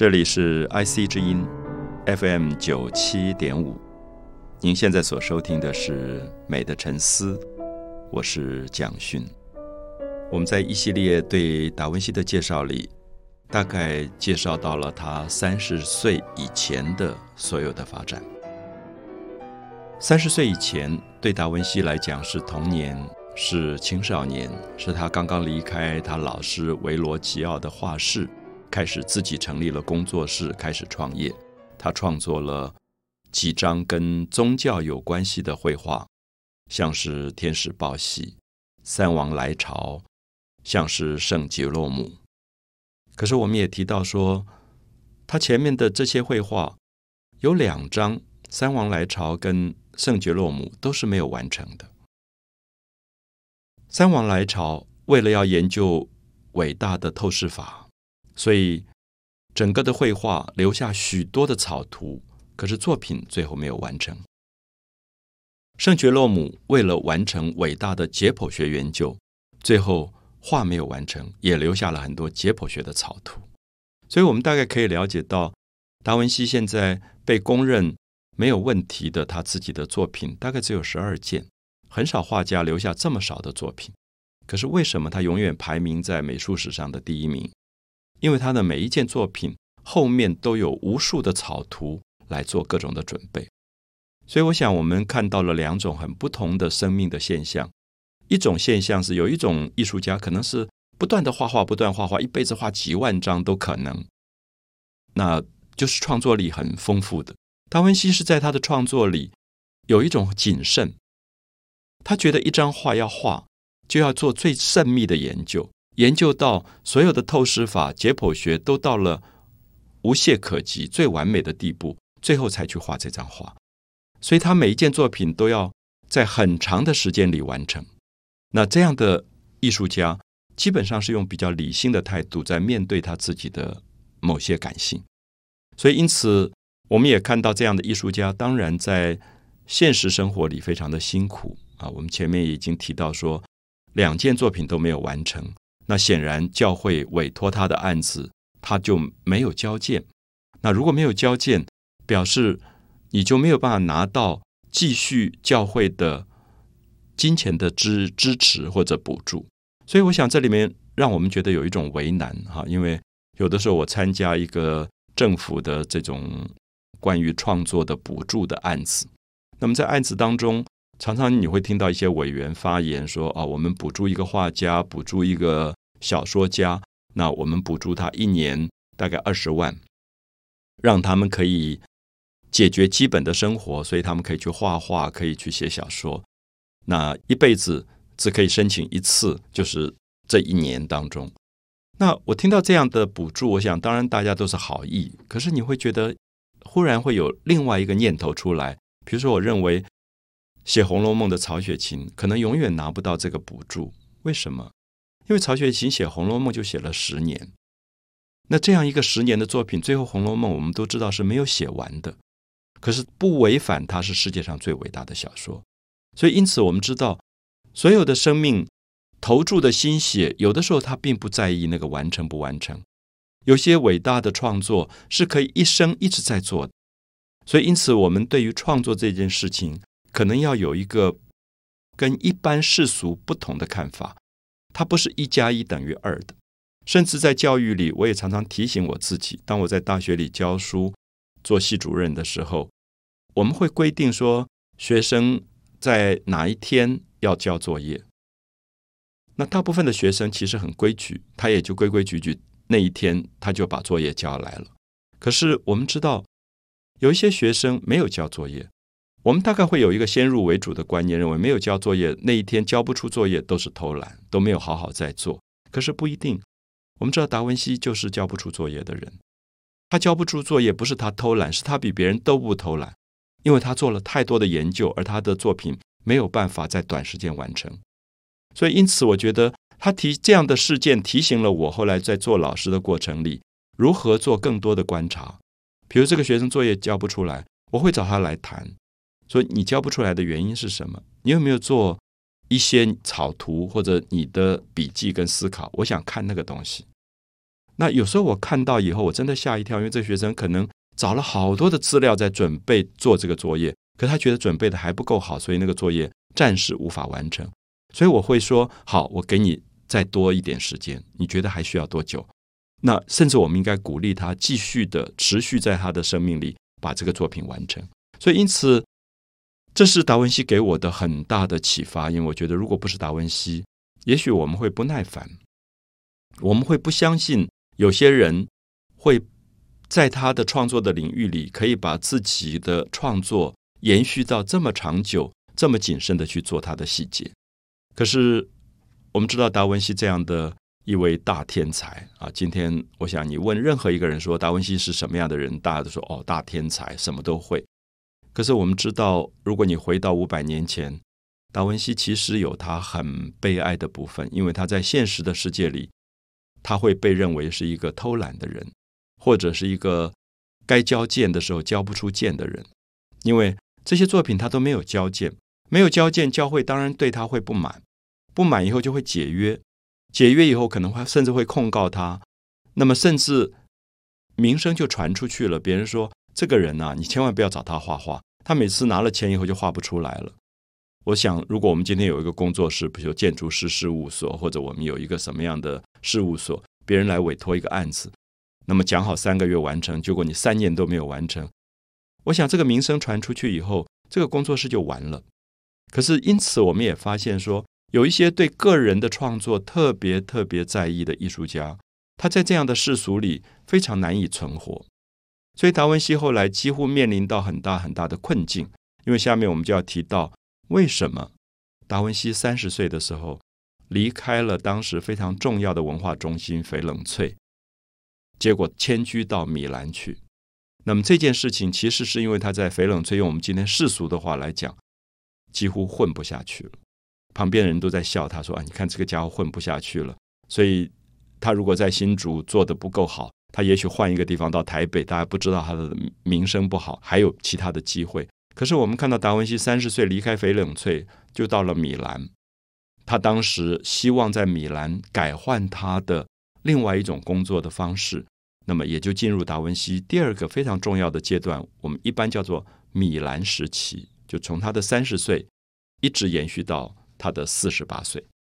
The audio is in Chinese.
这里是 IC 之音 FM 九七点五，您现在所收听的是《美的沉思》，我是蒋勋。我们在一系列对达文西的介绍里，大概介绍到了他三十岁以前的所有的发展。三十岁以前，对达文西来讲是童年，是青少年，是他刚刚离开他老师维罗吉奥的画室，开始自己成立了工作室，开始创业。他创作了几张跟宗教有关系的绘画，像是《天使报喜》《三王来朝》，像是圣吉洛姆。可是我们也提到说，他前面的这些绘画有两张《三王来朝》跟圣爵洛姆都是没有完成的。三王来朝为了要研究伟大的透视法，所以整个的绘画留下许多的草图，可是作品最后没有完成。圣爵洛姆为了完成伟大的解剖学研究，最后画没有完成，也留下了很多解剖学的草图。所以，我们大概可以了解到，达文西现在被公认。没有问题的，他自己的作品大概只有十二件，很少画家留下这么少的作品。可是为什么他永远排名在美术史上的第一名？因为他的每一件作品后面都有无数的草图来做各种的准备。所以，我想我们看到了两种很不同的生命的现象。一种现象是有一种艺术家可能是不断的画画，不断画画，一辈子画几万张都可能，那就是创作力很丰富的。达文西是在他的创作里有一种谨慎，他觉得一张画要画就要做最慎密的研究，研究到所有的透视法、解剖学都到了无懈可击、最完美的地步，最后才去画这张画。所以他每一件作品都要在很长的时间里完成。那这样的艺术家基本上是用比较理性的态度在面对他自己的某些感性，所以因此。我们也看到这样的艺术家，当然在现实生活里非常的辛苦啊。我们前面已经提到说，两件作品都没有完成，那显然教会委托他的案子，他就没有交件。那如果没有交件，表示你就没有办法拿到继续教会的金钱的支支持或者补助。所以，我想这里面让我们觉得有一种为难哈，因为有的时候我参加一个政府的这种。关于创作的补助的案子，那么在案子当中，常常你会听到一些委员发言说：“啊，我们补助一个画家，补助一个小说家，那我们补助他一年大概二十万，让他们可以解决基本的生活，所以他们可以去画画，可以去写小说。那一辈子只可以申请一次，就是这一年当中。那我听到这样的补助，我想当然大家都是好意，可是你会觉得。忽然会有另外一个念头出来，比如说，我认为写《红楼梦》的曹雪芹可能永远拿不到这个补助，为什么？因为曹雪芹写《红楼梦》就写了十年，那这样一个十年的作品，最后《红楼梦》我们都知道是没有写完的，可是不违反它是世界上最伟大的小说，所以因此我们知道，所有的生命投注的心血，有的时候他并不在意那个完成不完成。有些伟大的创作是可以一生一直在做的，所以因此我们对于创作这件事情，可能要有一个跟一般世俗不同的看法。它不是一加一等于二的，甚至在教育里，我也常常提醒我自己：当我在大学里教书、做系主任的时候，我们会规定说，学生在哪一天要交作业。那大部分的学生其实很规矩，他也就规规矩矩。那一天，他就把作业交来了。可是我们知道，有一些学生没有交作业。我们大概会有一个先入为主的观念，认为没有交作业那一天交不出作业都是偷懒，都没有好好在做。可是不一定。我们知道达文西就是交不出作业的人。他交不出作业不是他偷懒，是他比别人都不偷懒，因为他做了太多的研究，而他的作品没有办法在短时间完成。所以，因此我觉得。他提这样的事件提醒了我，后来在做老师的过程里，如何做更多的观察。比如这个学生作业交不出来，我会找他来谈，说你教不出来的原因是什么？你有没有做一些草图或者你的笔记跟思考？我想看那个东西。那有时候我看到以后，我真的吓一跳，因为这学生可能找了好多的资料在准备做这个作业，可他觉得准备的还不够好，所以那个作业暂时无法完成。所以我会说：好，我给你再多一点时间。你觉得还需要多久？那甚至我们应该鼓励他继续的持续在他的生命里把这个作品完成。所以，因此，这是达文西给我的很大的启发。因为我觉得，如果不是达文西，也许我们会不耐烦，我们会不相信有些人会在他的创作的领域里，可以把自己的创作延续到这么长久、这么谨慎的去做他的细节。可是，我们知道达文西这样的。一位大天才啊！今天我想你问任何一个人说达文西是什么样的人，大家都说哦，大天才，什么都会。可是我们知道，如果你回到五百年前，达文西其实有他很悲哀的部分，因为他在现实的世界里，他会被认为是一个偷懒的人，或者是一个该交剑的时候交不出剑的人。因为这些作品他都没有交剑，没有交剑，教会当然对他会不满，不满以后就会解约。解约以后，可能会甚至会控告他，那么甚至名声就传出去了。别人说这个人呢，你千万不要找他画画，他每次拿了钱以后就画不出来了。我想，如果我们今天有一个工作室，比如建筑师事务所，或者我们有一个什么样的事务所，别人来委托一个案子，那么讲好三个月完成，结果你三年都没有完成，我想这个名声传出去以后，这个工作室就完了。可是因此，我们也发现说。有一些对个人的创作特别特别在意的艺术家，他在这样的世俗里非常难以存活，所以达文西后来几乎面临到很大很大的困境。因为下面我们就要提到，为什么达文西三十岁的时候离开了当时非常重要的文化中心翡冷翠，结果迁居到米兰去。那么这件事情其实是因为他在翡冷翠，用我们今天世俗的话来讲，几乎混不下去了。旁边人都在笑，他说：“啊，你看这个家伙混不下去了。所以他如果在新竹做的不够好，他也许换一个地方到台北，大家不知道他的名声不好，还有其他的机会。可是我们看到达文西三十岁离开翡冷翠，就到了米兰。他当时希望在米兰改换他的另外一种工作的方式，那么也就进入达文西第二个非常重要的阶段，我们一般叫做米兰时期，就从他的三十岁一直延续到。”他的四十八岁，